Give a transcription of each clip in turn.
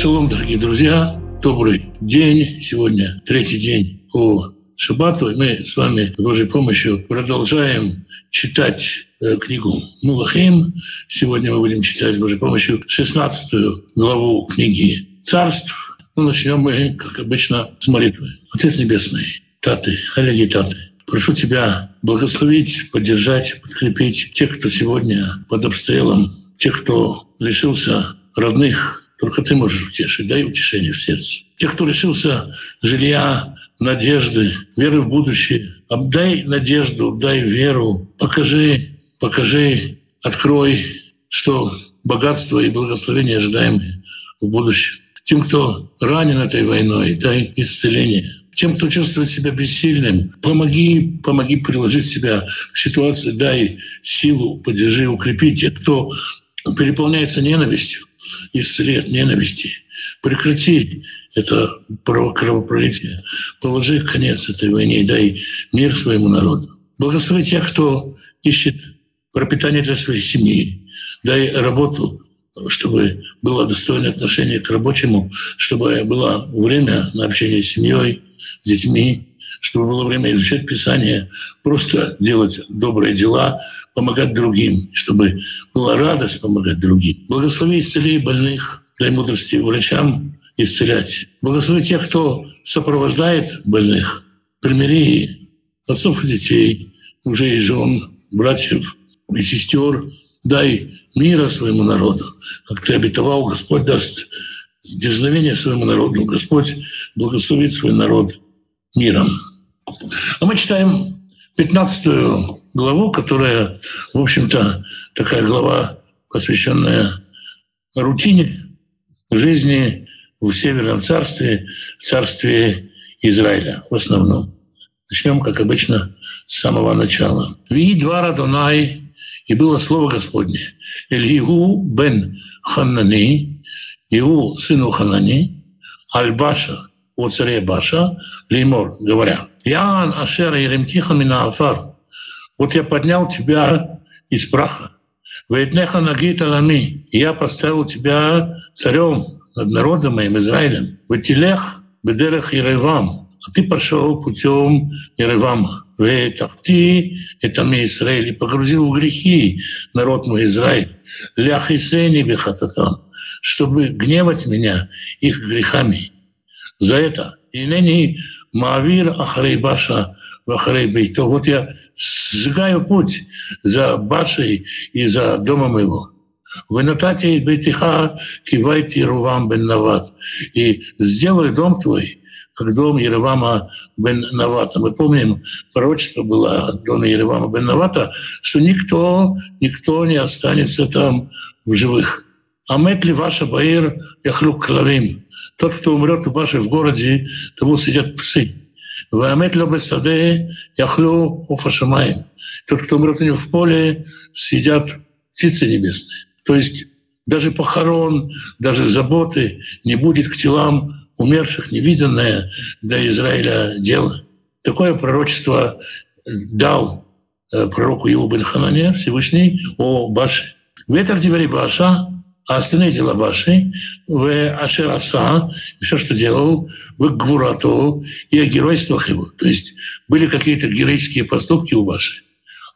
Шалом, дорогие друзья, добрый день. Сегодня третий день по Шабату. И мы с вами, с Божьей помощью, продолжаем читать э, книгу Мулахим. Сегодня мы будем читать с Божьей помощью 16 главу книги «Царств». Ну, начнем мы, как обычно, с молитвы. Отец Небесный, Таты, Олеги Таты, прошу Тебя благословить, поддержать, подкрепить тех, кто сегодня под обстрелом, тех, кто лишился родных, только ты можешь утешить, дай утешение в сердце. Тех, кто лишился жилья, надежды, веры в будущее, отдай надежду, дай веру, покажи, покажи, открой, что богатство и благословение ожидаемые в будущем. Тем, кто ранен этой войной, дай исцеление. Тем, кто чувствует себя бессильным, помоги, помоги приложить себя к ситуации, дай силу, поддержи, укрепи тех, кто переполняется ненавистью, исцели от ненависти. Прекрати это кровопролитие. Положи конец этой войне и дай мир своему народу. Благослови тех, кто ищет пропитание для своей семьи. Дай работу, чтобы было достойное отношение к рабочему, чтобы было время на общение с семьей, с детьми, чтобы было время изучать Писание, просто делать добрые дела, помогать другим, чтобы была радость помогать другим. Благослови исцели больных, дай мудрости врачам исцелять. Благослови тех, кто сопровождает больных, примири отцов и детей, мужей и жен, братьев и сестер. Дай мира своему народу, как ты обетовал, Господь даст дерзновение своему народу. Господь благословит свой народ миром. А мы читаем 15 главу, которая, в общем-то, такая глава, посвященная рутине жизни в Северном царстве, в царстве Израиля в основном. Начнем, как обычно, с самого начала. «Ви двара Донай, и было слово Господне, Эльигу бен Ханани, Иу сыну Ханани, Альбаша, о царе Баша, Леймор, говоря, «Ян Ашер Еремтиха Мина Афар, вот я поднял тебя из праха, Вейтнеха Нагита Лами, я поставил тебя царем над народом моим Израилем, Ветилех Бедерах Еревам, а ты пошел путем Еревама. Ветахти это мы Израиль, и погрузил в грехи народ мой Израиль. Ляхисени бехататам, чтобы гневать меня их грехами за это. И ныне Маавир Ахарей Баша Ахарей Бейто. Вот я сжигаю путь за Башей и за домом его. Вы натате Бейтиха кивайте Рувам бен Нават. И сделай дом твой, как дом Еревама бен Навата. Мы помним, пророчество было от дома Еревама бен Навата, что никто, никто не останется там в живых. Амет ли ваша баир яхлюк клавим. Тот, кто умрет у Баши в городе, того сидят псы. Ваамет лобесаде яхлю уфашамаем. Тот, кто умрет у него в поле, сидят птицы небесные. То есть даже похорон, даже заботы не будет к телам умерших невиданное для Израиля дело. Такое пророчество дал э, пророку Иу бен Ханане Всевышний о Баше. Ветер Дивери Баша а остальные дела ваши, в Ашераса, все, что делал, в Гвурату и о геройствах его. То есть были какие-то героические поступки у Баши.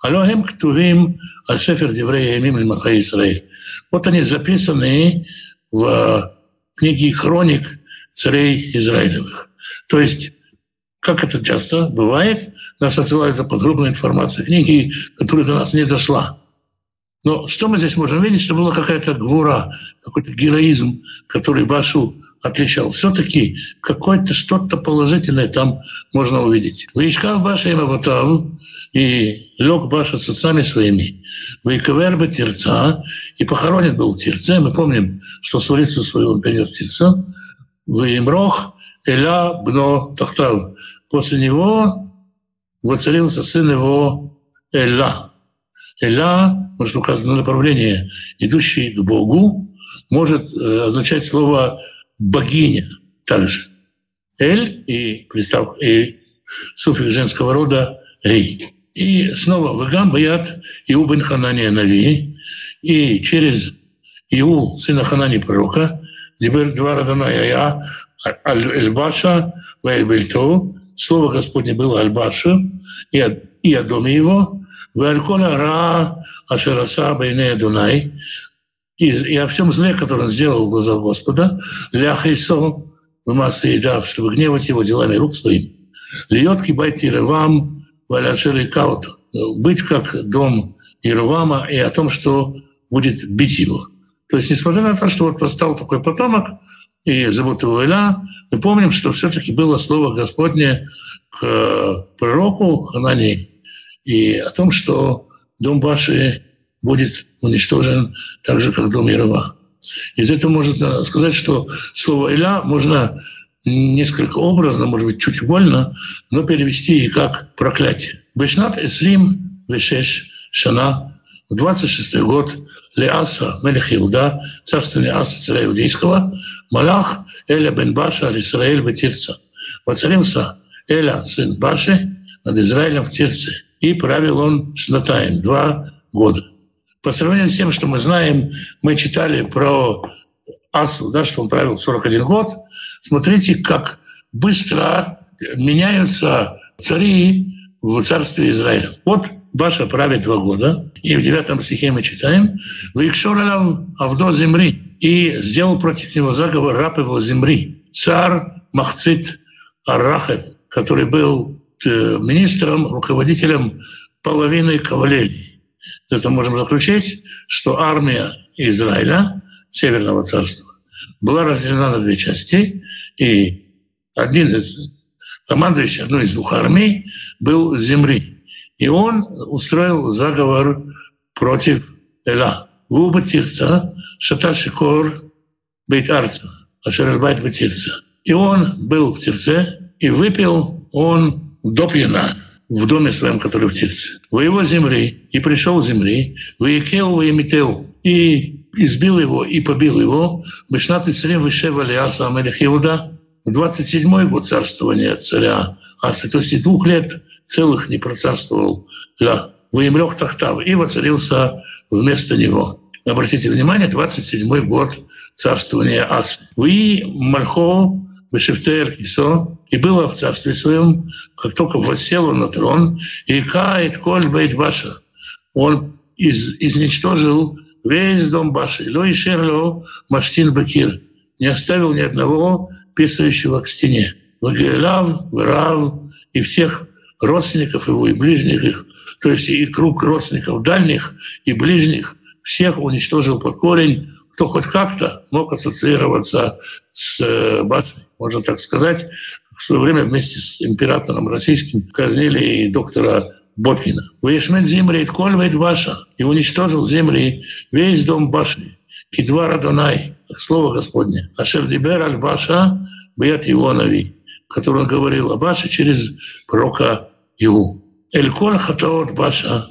Алохем ктувим аль шефер деврея имим Маха Исраиль. Вот они записаны в книге хроник царей Израилевых. То есть, как это часто бывает, нас отсылают за подробную информацию книги, которая до нас не дошла. Но что мы здесь можем видеть, что была какая-то гвура, какой-то героизм, который Башу отличал. Все-таки какое-то что-то положительное там можно увидеть. Вишкав Баша им Аватав, и лег Баша с отцами своими. Вейкавер бы Тирца, и похоронен был Тирце. Мы помним, что свалицу свою он перенес Тирца. Веймрох Эля Бно Тахтав. После него воцарился сын его Эля. Эля, может указано направление, идущий к Богу, может э, означать слово богиня также. Эль и, представ, и суффикс женского рода Эй. И снова Вагам Баят Иу бен Ханания Нави, и через Иу, сына Ханани пророка, Дибер два Радоная я Эльбаша Вэльбельту. Слово Господне было Альбаша и о, и о доме его. Валькола Ра Ашераса Бейне Дунай. И, и о всем зле, которое он сделал в глазах Господа. Ляхисо в массы дав, чтобы гневать его делами рук своим. Льет кибайти ревам валяшери кауту. Быть как дом Иеровама и о том, что будет бить его. То есть, несмотря на то, что вот восстал такой потомок, и Иля, мы помним, что все-таки было слово Господне к пророку Ханане и о том, что дом Баши будет уничтожен так же, как дом Ярова. Из этого можно сказать, что слово «Иля» можно несколько образно, может быть, чуть больно, но перевести и как проклятие. Бешнат Эсрим Вешеш Шана в 26 год Леаса, Мелех Иуда, царствование Аса, царя иудейского, Малах Эля бен Баша Исраэль Бетирца. Воцарился Эля, сын Баши, над Израилем в Тирце. И правил он Шнатаем, два года. По сравнению с тем, что мы знаем, мы читали про Асу, да, что он правил 41 год. Смотрите, как быстро меняются цари в царстве Израиля. Вот Баша правит два года, и в девятом стихе мы читаем «Викшор Авдо земли» и сделал против него заговор раб его земли, царь Махцит Аррахев, который был э, министром, руководителем половины кавалерии. Это можем заключить, что армия Израиля, Северного царства, была разделена на две части, и один из командующий одной из двух армий был с земли. И он устроил заговор против Эла. Губа Тирца, Шата Шикор, Бейт Арца, Ашербайт Тирца. И он был в Тирце и выпил он до пьяна в доме своем, который в Тирце. В его земли, и пришел в земли, в Якеу и Митеу, и избил его, и побил его, Бешнат Ицрим Вишева Лиаса Амелих Иуда, в 27-й год царствования царя Асы, то есть двух лет целых не процарствовал Ля. Выемлех Тахтав и воцарился вместо него. Обратите внимание, 27-й год царствования Асы. Вы Мальхо Бешефтер Кисо, и было в царстве своем, как только воссел он на трон, и Каит Коль Бейт Баша. Он из, изничтожил весь дом Баши. И Шерло Маштин Бакир. Не оставил ни одного писающего к стене. Вагелав, Рав и всех родственников его и ближних их, то есть и круг родственников дальних и ближних, всех уничтожил под корень, кто хоть как-то мог ассоциироваться с э, башней, можно так сказать. В свое время вместе с императором российским казнили и доктора Боткина. Вешмет земли Коль Баша и уничтожил земли весь дом башни. Кидвара Донай, слово Господне. Ашер Дибер Аль Баша Бьет Ионови, который он говорил о Баше через пророка Иу. Эль коль хатаот Баша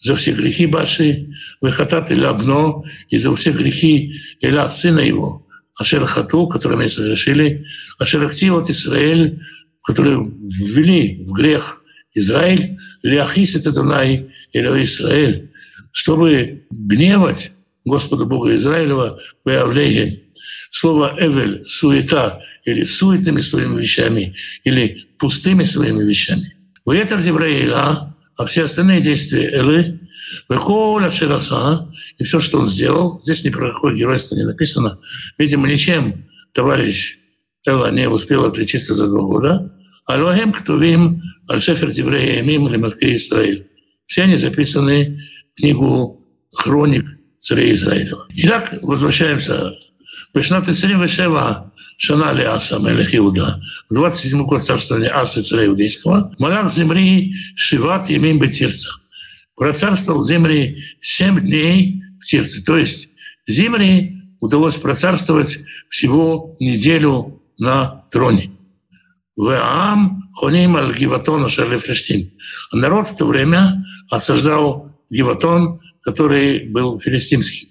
за все грехи Баши, выхатат или обно, и за все грехи Эля, сына его, Ашер Хату, которые мы совершили, Ашер Активот Израиль, которые ввели в грех Израиль, Ляхис это Дунай, или Израиль, чтобы гневать Господа Бога Израилева, Беавлеем. Слово «эвель» — суета, или суетными своими вещами, или пустыми своими вещами. В этом Девраиля, а все остальные действия Элы, Веколя Шираса, и все, что он сделал, здесь ни про какое геройство не написано, видимо, ничем товарищ Эла не успел отличиться за два года, Алохем Ктувим Аль-Шефер Деврея Мим или Израиль. Все они записаны в книгу «Хроник царей Израилева». Итак, возвращаемся. Бешнат Исрим Вешева Шана ли Аса, Мелех Иуда, в 27 год царствования Асы, царя иудейского, Малах земли Шиват Емим Бетирца. Процарствовал земли 7 дней в Тирце. То есть земли удалось процарствовать всего неделю на троне. Веам хоним аль Гиватон Шарлифлештим. Народ в то время осаждал Гиватон, который был филистимский.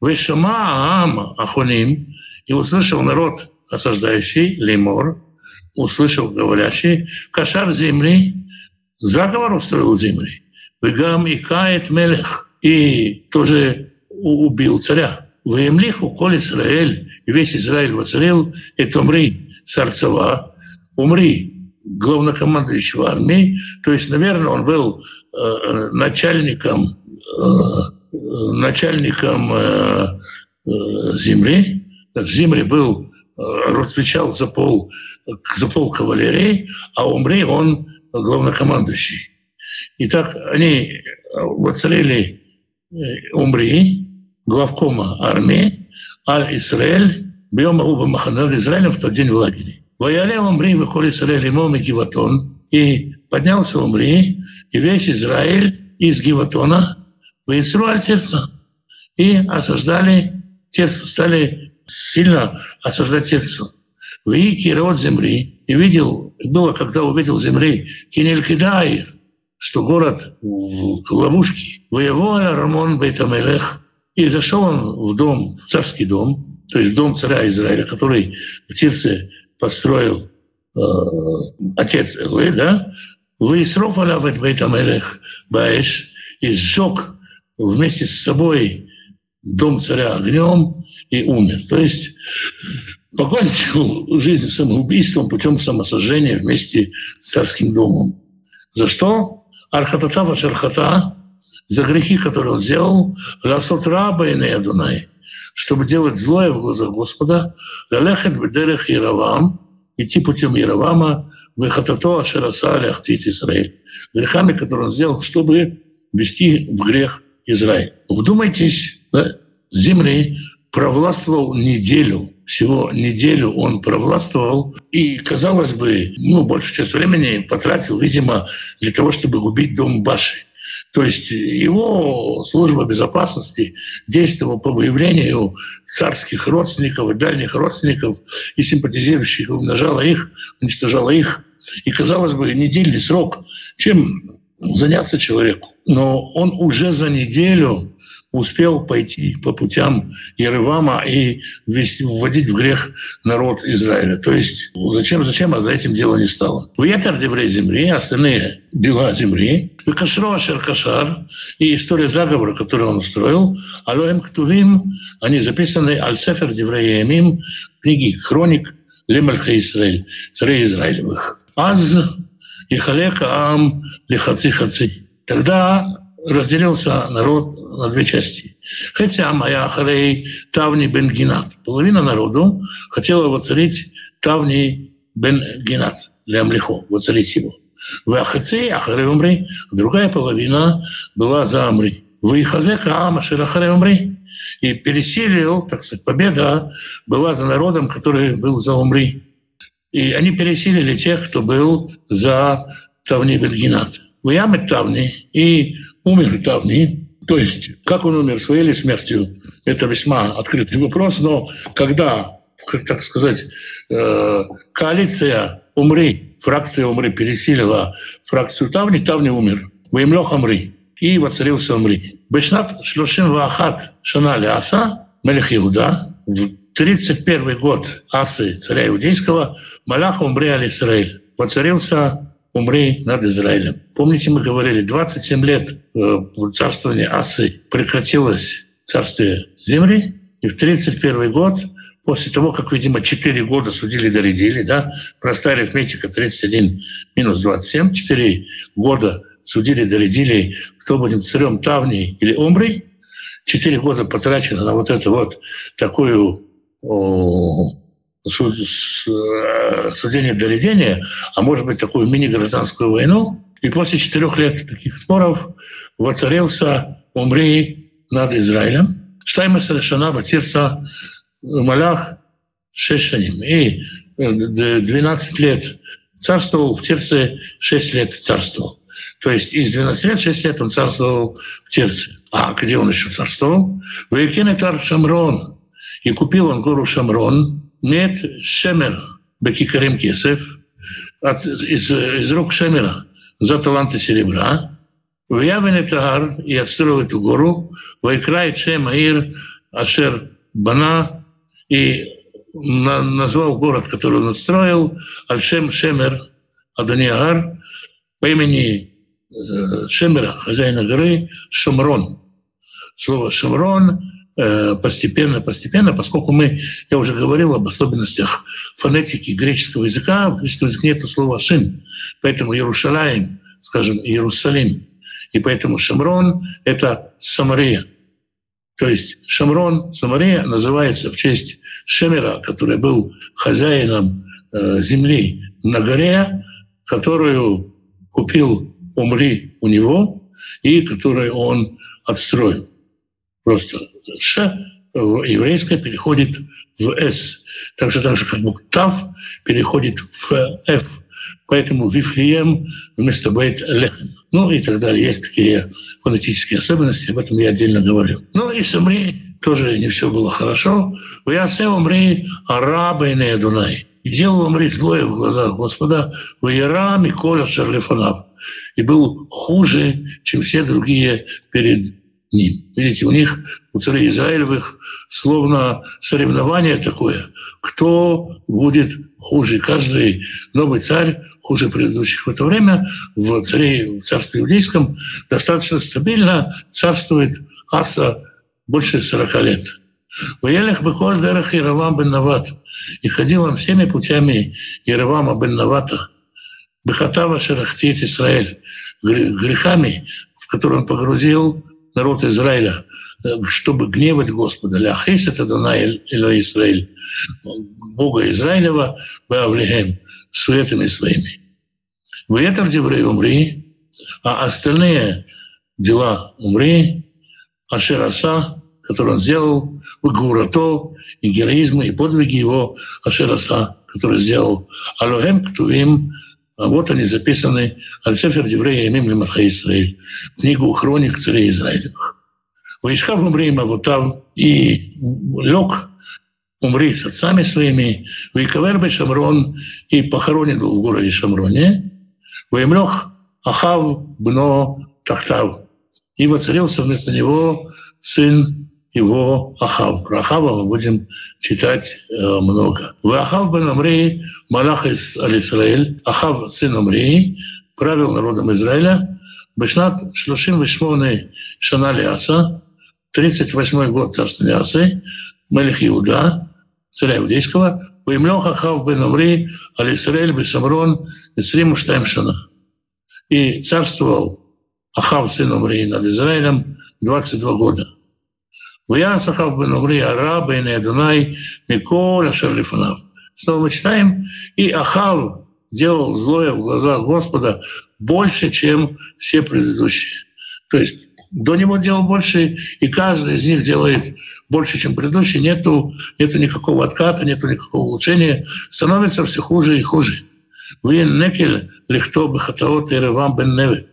Вешама Аам Ахоним, и услышал народ, осаждающий Леймор, услышал говорящий, кошар земли, заговор устроил земли. Вегам и кает мелех, и тоже убил царя. Воемлиху коль Израиль, и весь Израиль воцарил, это умри царцева, умри главнокомандующего армии, то есть, наверное, он был э, начальником, э, начальником э, э, земли. Земли был, э, отвечал за пол, за пол кавалерии, а Умри он главнокомандующий. Итак, они воцарили э, Умри, главкома армии, Аль-Исраэль, Бьем Уба Маханад Израилем в тот день в лагере. Вояля Умри выходит Израиль ему и Гиватон, и поднялся Умри, и весь Израиль из Гиватона в Исруаль Терца, и осаждали Терцу, стали сильно осаждать Терцу. В Ики род земли, и видел, было, когда увидел земли Кинелькидаир, что город в ловушке. Воевал Рамон Бейтамелех, и зашел он в дом, в царский дом, то есть в дом царя Израиля, который в Тирце построил э, отец Элы, да, «Выисров алавет Бейтамелех Баэш» и сжег вместе с собой дом царя огнем и умер. То есть покончил жизнь самоубийством путем самосожжения вместе с царским домом. За что? Архатата Вашархата, за грехи, которые он сделал, Ласот раба и Неядунай, чтобы делать злое в глазах Господа, Галехет бедерех Яровам, идти путем Яровама, Вехатато Ашераса Ахтит Израиль, грехами, которые он сделал, чтобы вести в грех Израиль. Вдумайтесь, да? земли провластвовал неделю, всего неделю он провластвовал, и, казалось бы, ну, большую часть времени потратил, видимо, для того, чтобы убить дом Баши. То есть его служба безопасности действовала по выявлению царских родственников и дальних родственников и симпатизирующих, умножала их, уничтожала их. И, казалось бы, недельный срок, чем заняться человеку. Но он уже за неделю успел пойти по путям Еревама и вводить в грех народ Израиля. То есть зачем, зачем, а за этим дело не стало. В Ятер Деврей земли, остальные дела земли, Кашро Кашар и история заговора, который он устроил, Алоем Ктувим, они записаны Аль-Сефер Деврей Ямим в книге «Хроник Лемальха Израиль», царей Израилевых. Аз и халека ам лихаци хаци. Тогда разделился народ на две части. Хотя моя харей Тавни бен Гинат. Половина народу хотела воцарить Тавни бен Гинат, Лямлихо, воцарить его. В Ахацей Ахарей Умри, другая половина была за Амри. В Ихазека Амашир Ахарей Умри. И пересилил, так сказать, победа была за народом, который был за Умри. И они пересилили тех, кто был за Тавни Бенгинат. В Яме Тавни и умер Тавни, то есть как он умер, своей или смертью, это весьма открытый вопрос, но когда, как так сказать, э, коалиция Умри, фракция Умри пересилила фракцию Тавни, Тавни умер. Воемлех Умри. И воцарился Умри. Бешнат Шлушин Вахат Шана Аса, Мелех Иуда, в 31 год Асы, царя иудейского, Малах Умри Аль-Исраиль, воцарился умри над Израилем. Помните, мы говорили, 27 лет э, царствования Асы прекратилось царствие земли, и в 31 год, после того, как, видимо, 4 года судили доредили, да, простая арифметика 31 минус 27, 4 года судили доредили, кто будет царем Тавни или Умри, 4 года потрачено на вот эту вот такую судение для редения, а может быть такую мини-гражданскую войну. И после четырех лет таких споров воцарился Умри над Израилем. Штайма совершена Батирса Малях Шешаним. И 12 лет царствовал, в Тирце 6 лет царствовал. То есть из 12 лет 6 лет он царствовал в Тирце. А где он еще царствовал? В Екинетар Шамрон. И купил он гору Шамрон, нет Шемер Бекикарим Кесев от, из, из рук Шемера за таланты серебра. В Явене Тагар и отстроил эту гору. Вайкрай Шем Аир Ашер Бана и на, назвал город, который он отстроил, Альшем Шемер Аданиагар по имени э, Шемера, хозяина горы, Шамрон. Слово Шамрон постепенно, постепенно, поскольку мы, я уже говорил об особенностях фонетики греческого языка, в греческом языке нет слова «шин», поэтому Иерушалаем, скажем, Иерусалим, и поэтому Шамрон — это Самария. То есть Шамрон, Самария, называется в честь Шемера, который был хозяином э, земли на горе, которую купил Умри у него и которую он отстроил. Просто Ш еврейское переходит в С. Так же, так же как буква Тав переходит в Ф. Поэтому Вифлеем вместо Бейт Лехем. Ну и так далее. Есть такие фонетические особенности, об этом я отдельно говорил. Ну и Самри тоже не все было хорошо. В Ясе умри арабы и Дунай. И делал умри злое в глазах Господа, в Яра Миколя Шарлифанав. И был хуже, чем все другие перед ним. Видите, у них, у царей Израилевых, словно соревнование такое, кто будет хуже. Каждый новый царь хуже предыдущих. В это время в, царе, в царстве иудейском достаточно стабильно царствует Аса больше 40 лет. Воелях Беколь Дерах Яровам бен Нават. И ходил он всеми путями Яровама бен Навата. Бехатава Шарахтит Израиль. Грехами, в которые он погрузил народ Израиля, чтобы гневать Господа. Ляхис это Данай Эло Израиль. Бога Израилева, Баавлихем, суетами своими. В этом деврей умри, а остальные дела умри, Ашераса, который он сделал, Гурато, и героизмы, и подвиги его אשר עשה, который сделал. הלוא הם כתובים, а вот они записаны. על ספר דברי הימים למלכי ישראל, книгу хроник царей Израилевых. וישכב עמרי עם אבותיו и лег Омри с отцами своими, ויקבר בשומרון и похоронен был в городе Шамроне, וימלך אחאב בנו תחתיו, и воцарился вместо него сын его Ахав. Про Ахава мы будем читать э, много. В Ахав бен Амри, Малах из Алисраэль, Ахав сын Амри, правил народом Израиля, Бешнат Шлушим Вишмоны Шана Лиаса, 38 год царства Лиасы, Мелих Иуда, царя иудейского, Ваимлех Ахав бен Амри, Алисраэль Бесамрон, Исрим Штайм Шана. И царствовал Ахав сын Амри над Израилем 22 года. Ваяс Ахав бен Амри Араба и Адунай Миколя Шерлифанав. Снова мы читаем, и Ахав делал злое в глазах Господа больше, чем все предыдущие. То есть до него делал больше, и каждый из них делает больше, чем предыдущий. Нету, нету никакого отката, нету никакого улучшения. Становится все хуже и хуже. Вы некель легто бы хатаот и ревам бен невет.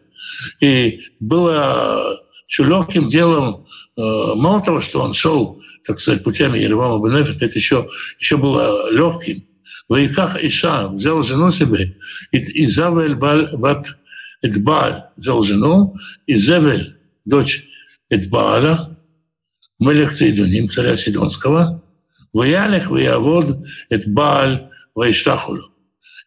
И было еще легким делом, мало того, что он шел, так сказать, путями Еревама Бенефит, это еще, еще было легким. Ваиках Иша взял жену себе, и, и Завель бат Эдбаль взял жену, и Зевель, дочь Эдбааля, Мелех Цейдуним, царя Сидонского, Ваялех Ваявод Эдбаль Ваиштахулю.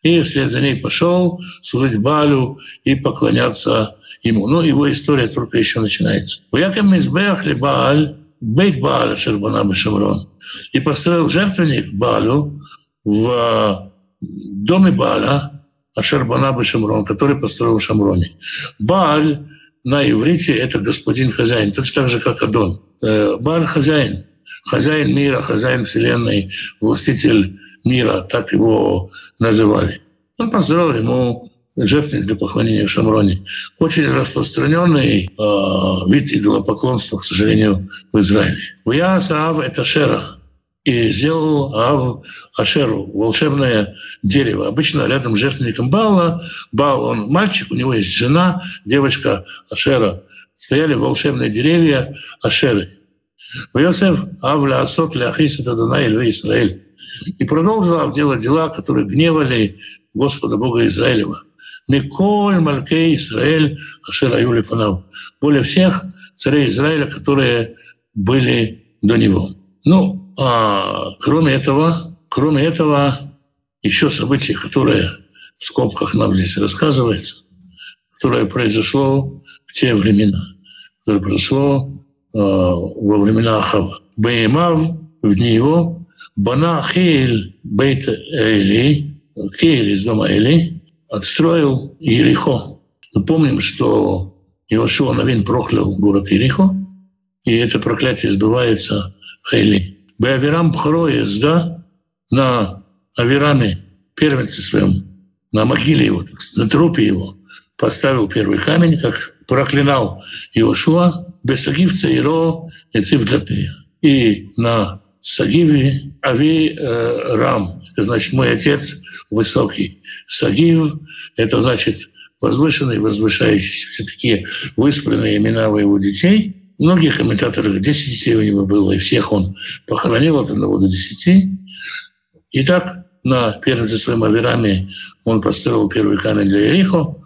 И вслед за ней пошел служить Балю и поклоняться ему. Ну, его история только еще начинается. Уякам Мизбех ли Бааль, Бейт Бааля Шербана Бешамрон. И построил жертвенник Балю в доме Бааля, Ашербана Бешамрон, который построил в Шамроне. Бааль на иврите – это господин хозяин, точно так же, как Адон. Э, Бааль – хозяин, хозяин мира, хозяин вселенной, властитель мира, так его называли. Он построил ему жертвенник для поклонения в Шамроне. Очень распространенный э, вид идолопоклонства, к сожалению, в Израиле. Вяс Ав – это Шера. И сделал Ав Ашеру, волшебное дерево. Обычно рядом с жертвенником Бала, Бал, он мальчик, у него есть жена, девочка Ашера. Стояли волшебные деревья Ашеры. Йосеф Авля Асот Ляхис Тадана Ильве Израиль. И продолжил делать дела, которые гневали Господа Бога Израилева. Миколь Малькей Израиль Ашер Аюли Панав. Более всех царей Израиля, которые были до него. Ну, а кроме этого, кроме этого, еще событие, которое в скобках нам здесь рассказывается, которое произошло в те времена, которое произошло во времена Ахава. Беймав в дни его Бана Хейль Бейт Эли, Хейль из дома Эли, отстроил Ерихо. Мы помним, что Иошуа Навин проклял город Ерихо, и это проклятие сбывается Хейли. Беаверам Пхароес, да, на Авераме, первенце своем, на могиле его, на трупе его, поставил первый камень, как проклинал Иошуа, Бесагив Цейро и Цивдлатея. И на Сагиве Ави э, Рам, значит мой отец высокий. Сагив – это значит возвышенный, возвышающийся. Все такие выспленные имена его детей. Многие комментаторы, 10 детей у него было, и всех он похоронил от одного до десяти. Итак, на первом своем Авираме он построил первый камень для Ерихо,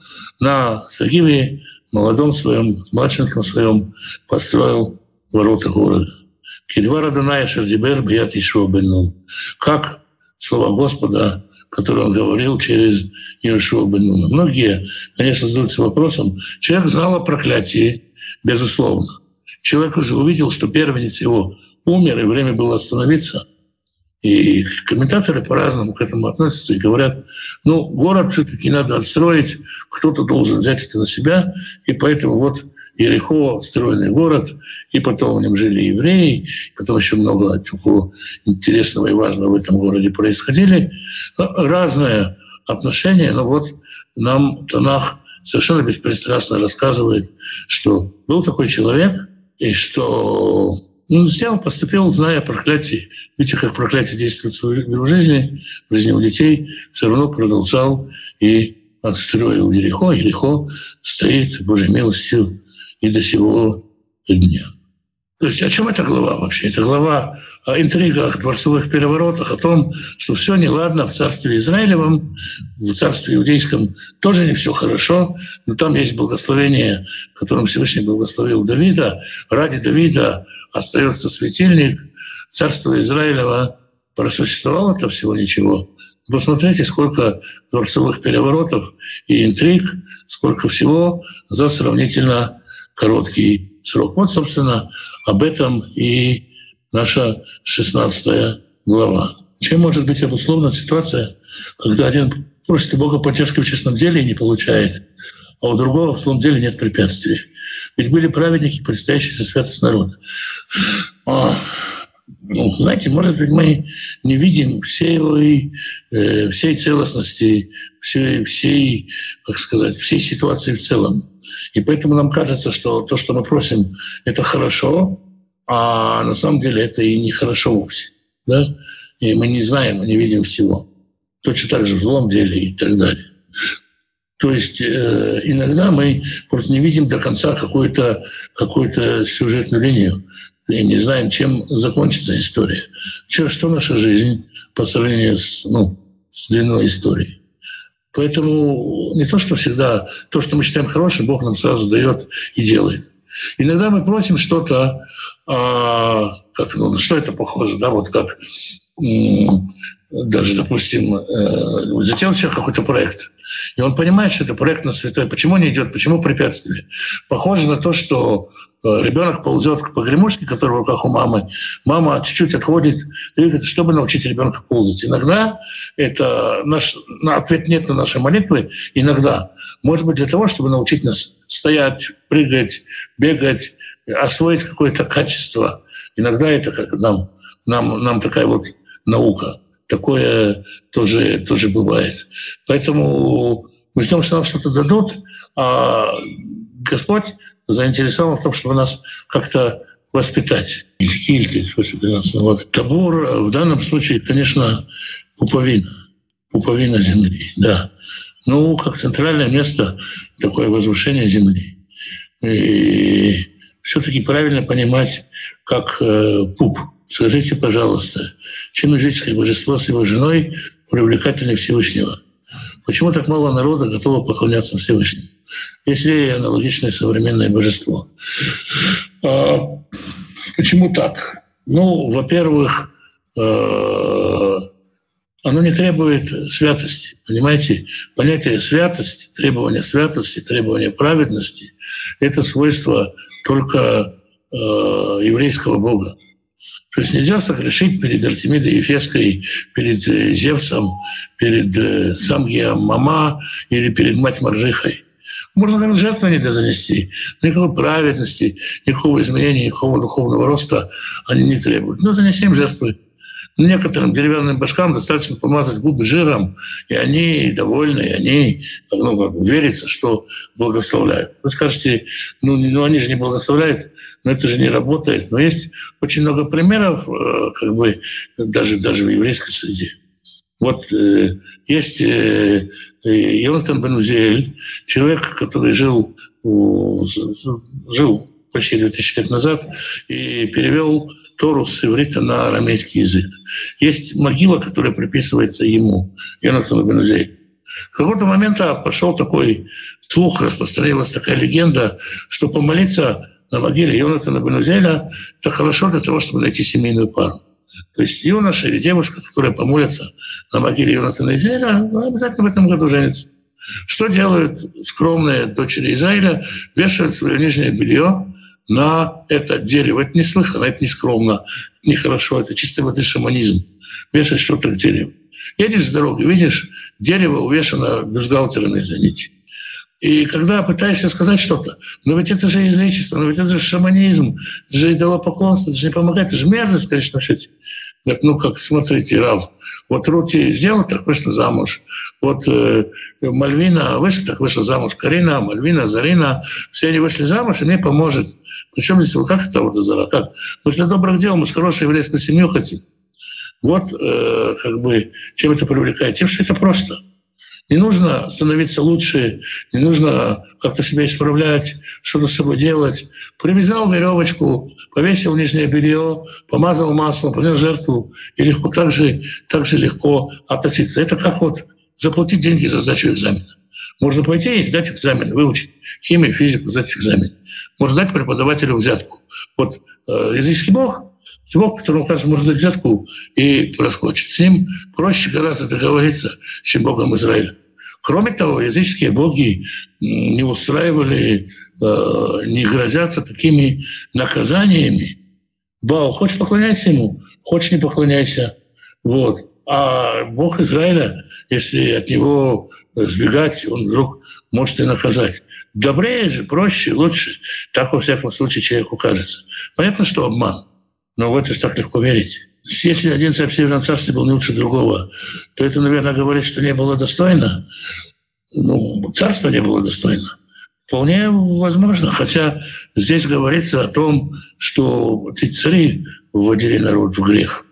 на Сагиве, молодом своем, младшеньком своем, построил ворота города. Кедвара Даная Шардибер Бият Ишуа Бен Как слова Господа, которые он говорил через Иешуа Бен Многие, конечно, задаются вопросом. Человек знал о проклятии, безусловно. Человек уже увидел, что первенец его умер, и время было остановиться. И комментаторы по-разному к этому относятся и говорят, ну, город все-таки надо отстроить, кто-то должен взять это на себя, и поэтому вот Ерехо, стройный город, и потом в нем жили евреи, потом еще много чего интересного и важного в этом городе происходили. Разное отношение, но вот нам Танах совершенно беспристрастно рассказывает, что был такой человек, и что ну, сделал, поступил, зная о проклятии. Видите, как проклятие действует в его жизни, в жизни у детей, все равно продолжал и отстроил Ерехо. Ерехо стоит, Божьей милостью, и до сего дня. То есть о чем эта глава вообще? Это глава о интригах, дворцовых переворотах, о том, что все неладно в царстве Израилевом, в царстве иудейском тоже не все хорошо, но там есть благословение, которым Всевышний благословил Давида. Ради Давида остается светильник. Царство Израилева просуществовало-то всего ничего. Посмотрите, сколько дворцовых переворотов и интриг, сколько всего за сравнительно короткий срок. Вот, собственно, об этом и наша 16 глава. Чем может быть обусловлена ситуация, когда один просит Бога поддержки в честном деле и не получает, а у другого в том деле нет препятствий. Ведь были праведники, предстоящие со святость народа. А, ну, знаете, может быть, мы не видим всей, э, всей целостности, всей, всей, как сказать, всей ситуации в целом. И поэтому нам кажется, что то, что мы просим, это хорошо, а на самом деле это и не хорошо вовсе. Да? И мы не знаем, не видим всего. Точно так же в злом деле и так далее. То есть э, иногда мы просто не видим до конца какую-то какую сюжетную линию и не знаем, чем закончится история. Что, что наша жизнь по сравнению с, ну, с длиной истории. Поэтому не то, что всегда то, что мы считаем хорошим, Бог нам сразу дает и делает. Иногда мы просим что-то, а, как, ну, что это похоже, да, вот как даже, допустим, э, затеял человек какой-то проект, и он понимает, что это проект на святой. Почему не идет? Почему препятствие? Похоже на то, что э, ребенок ползет к погремушке, которая в руках у мамы. Мама чуть-чуть отходит, двигается, чтобы научить ребенка ползать. Иногда это наш ответ нет на наши молитвы. Иногда, может быть, для того, чтобы научить нас стоять, прыгать, бегать, освоить какое-то качество. Иногда это как нам, нам, нам такая вот наука. Такое тоже, тоже бывает. Поэтому мы ждем, что нам что-то дадут, а Господь заинтересован в том, чтобы нас как-то воспитать. Табур в данном случае, конечно, пуповина. Пуповина земли, да. Ну, как центральное место, такое возвышение земли. И все-таки правильно понимать, как э, пуп – Скажите, пожалуйста, чем языческое божество с его женой привлекательнее Всевышнего? Почему так мало народа готово поклоняться Всевышнему? Есть ли аналогичное современное божество? А, почему так? Ну, во-первых, э, оно не требует святости. Понимаете, понятие святости, требование святости, требование праведности – это свойство только э, еврейского бога. То есть нельзя согрешить перед Артемидой Ефеской, перед э, Зевсом, перед э, Самгием Мама или перед мать Маржихой. Можно как жертву не занести. Никакой праведности, никакого изменения, никакого духовного роста они не требуют. Но занесем жертвы. Некоторым деревянным башкам достаточно помазать губы жиром, и они довольны, и они ну, верится, что благословляют. Вы скажете, ну, ну они же не благословляют, но это же не работает. Но есть очень много примеров, э, как бы даже, даже в еврейской среде. Вот э, есть э, Йонатан Бенузель, человек, который жил, жил почти 2000 лет назад и перевел Тору с иврита на арамейский язык. Есть могила, которая приписывается ему, Йонатану Бенузель. В какой-то момент пошел такой слух, распространилась такая легенда, что помолиться на могиле Йонатана Бенузеля – это хорошо для того, чтобы найти семейную пару. То есть юноша или девушка, которая помолится на могиле Йонатана Израиля, обязательно в этом году женится. Что делают скромные дочери Израиля? Вешают свое нижнее белье на это дерево. Это не слыхано, это не скромно, нехорошо, это чисто вот шаманизм. Вешать что-то к дереву. Едешь с дороги, видишь, дерево увешано бюстгальтерами, извините. И когда пытаешься сказать что-то, но ведь это же язычество, но ведь это же шаманизм, это же идолопоклонство, это же не помогает, это же мерзость в конечном счете. Говорит, ну как, смотрите, Рав, вот Рути сделала, так вышла замуж. Вот э, Мальвина вышла, так вышла замуж. Карина, Мальвина, Зарина, все они вышли замуж, и мне поможет. Причем здесь, вот как это вот Зара, как? Мы для добрых дел, мы же хорошую еврейскую семью хотим. Вот э, как бы чем это привлекает? Тем, что это просто – не нужно становиться лучше, не нужно как-то себя исправлять, что-то с собой делать. Привязал веревочку, повесил нижнее белье, помазал маслом, принес жертву, и легко так же, так же легко относиться. Это как вот заплатить деньги за сдачу экзамена. Можно пойти и сдать экзамен, выучить химию, физику, сдать экзамен. Можно дать преподавателю взятку. Вот э, языческий бог Кажется, можно дать взятку и проскочить. С ним проще гораздо договориться, чем Богом Израиля. Кроме того, языческие боги не устраивали, э, не грозятся такими наказаниями. Бау, хочешь поклоняйся ему, хочешь не поклоняйся. Вот. А Бог Израиля, если от него сбегать, он вдруг может и наказать. Добрее же, проще, лучше. Так, во всяком случае, человеку кажется. Понятно, что обман, но в это так легко верить. Если один царь в Северном царстве был не лучше другого, то это, наверное, говорит, что не было достойно. Ну, царство не было достойно. Вполне возможно. Хотя здесь говорится о том, что эти цари вводили народ в грех.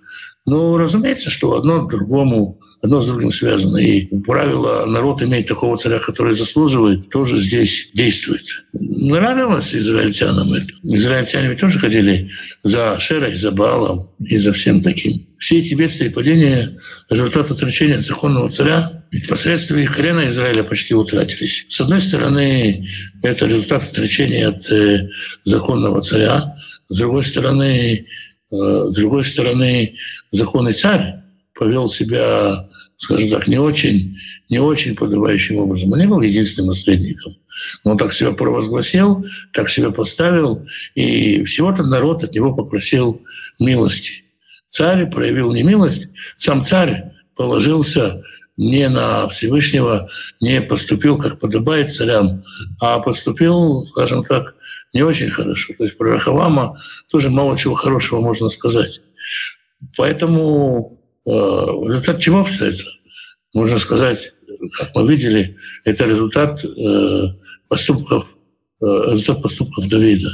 Но разумеется, что одно другому одно с другим связано. И правило народ иметь такого царя, который заслуживает, тоже здесь действует. Нравилось израильтянам это. Израильтяне ведь тоже ходили за Шерой, за Баалом и за всем таким. Все эти бедствия и падения — результат отречения законного царя. Ведь последствия колена Израиля почти утратились. С одной стороны, это результат отречения от э, законного царя. С другой стороны, э, с другой стороны, законный царь повел себя скажем так, не очень, не очень подобающим образом. Он не был единственным наследником. Но он так себя провозгласил, так себя поставил, и всего-то народ от него попросил милости. Царь проявил не милость, сам царь положился не на Всевышнего, не поступил, как подобает царям, а поступил, скажем так, не очень хорошо. То есть про Рахавама тоже мало чего хорошего можно сказать. Поэтому результат чего это? Можно сказать, как мы видели, это результат э, поступков, э, результат поступков Давида.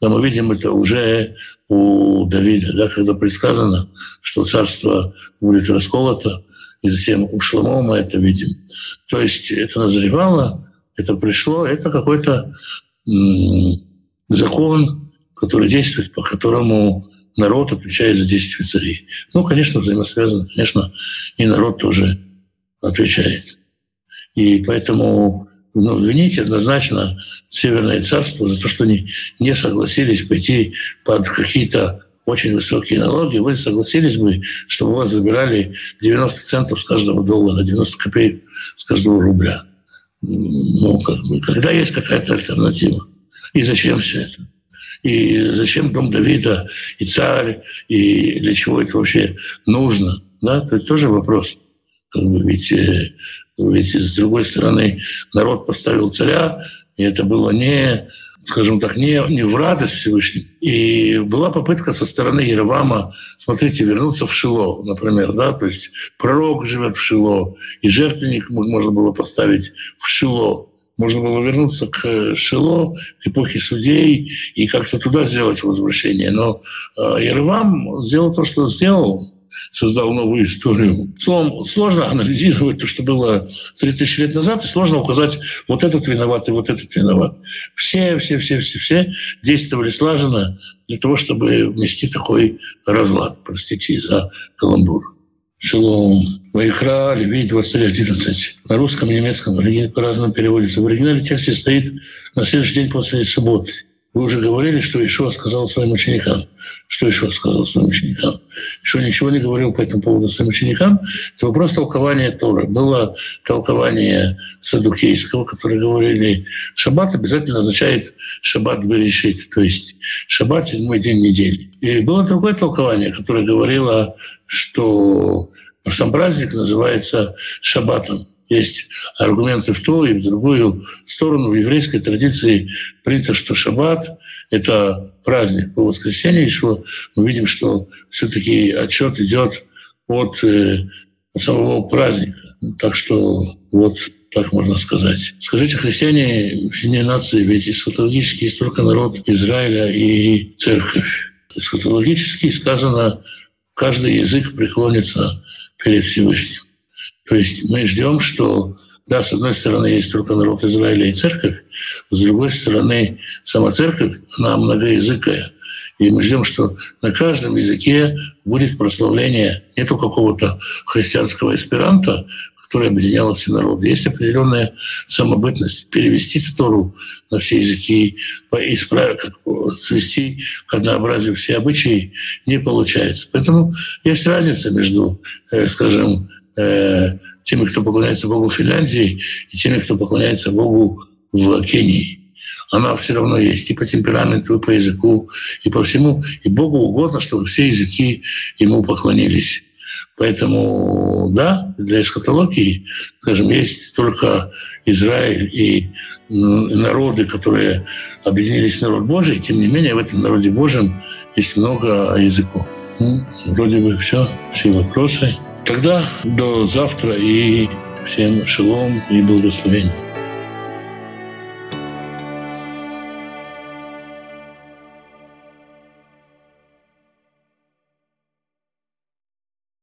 Но мы видим это уже у Давида, да, когда предсказано, что царство будет расколото, и затем у Шломо мы это видим. То есть это назревало, это пришло, это какой-то закон, который действует, по которому народ отвечает за действия царей. Ну, конечно, взаимосвязано, конечно, и народ тоже отвечает. И поэтому ну, вините однозначно Северное царство за то, что они не согласились пойти под какие-то очень высокие налоги, вы согласились бы, чтобы у вас забирали 90 центов с каждого доллара, 90 копеек с каждого рубля. Ну, как бы, когда есть какая-то альтернатива? И зачем все это? И зачем дом Давида, и царь, и для чего это вообще нужно? Да, это тоже вопрос. Ведь, э, ведь с другой стороны, народ поставил царя, и это было не скажем так, не, не в радость Всевышнему. И была попытка со стороны Еревама, смотрите, вернуться в Шило, например, да, то есть пророк живет в Шило, и жертвенник можно было поставить в Шило. Можно было вернуться к Шило, к эпохе судей, и как-то туда сделать возвращение. Но Еревам сделал то, что сделал создал новую историю. Словом, сложно анализировать то, что было 3000 лет назад, и сложно указать, вот этот виноват и вот этот виноват. Все, все, все, все, все действовали слаженно для того, чтобы внести такой разлад. Простите за каламбур. Шалом. Вайхра, Левей, 23.11. На русском и немецком по-разному переводится. В оригинале тексте стоит на следующий день после субботы. Вы уже говорили, что Ишуа сказал своим ученикам. Что Ишуа сказал своим ученикам? Ишуа ничего не говорил по этому поводу своим ученикам. Это вопрос толкования Тора. Было толкование Садукейского, которые говорили, шаббат обязательно означает шаббат берешит, то есть шаббат – седьмой день недели. И было другое толкование, которое говорило, что сам праздник называется шаббатом есть аргументы в ту и в другую сторону. В еврейской традиции принято, что шаббат – это праздник по воскресенью, что мы видим, что все-таки отчет идет э, от самого праздника. Так что вот так можно сказать. Скажите, христиане не нации, ведь эсхатологически есть только народ Израиля и церковь. Эсхатологически сказано, каждый язык преклонится перед Всевышним. То есть мы ждем, что, да, с одной стороны, есть народ Израиля и церковь, с другой стороны, сама церковь, она многоязыкая. И мы ждем, что на каждом языке будет прославление не только какого-то христианского эсперанто, которое объединяло все народы. Есть определенная самобытность. Перевести Тору на все языки, исправить, как, свести к однообразию все обычаи не получается. Поэтому есть разница между, э, скажем, э, теми, кто поклоняется Богу в Финляндии, и теми, кто поклоняется Богу в Кении. Она все равно есть и по темпераменту, и по языку, и по всему. И Богу угодно, чтобы все языки ему поклонились. Поэтому, да, для эскатологии, скажем, есть только Израиль и народы, которые объединились в народ Божий. Тем не менее, в этом народе Божьем есть много языков. Ну, вроде бы все, все вопросы. Тогда до завтра и всем шелом и благословений.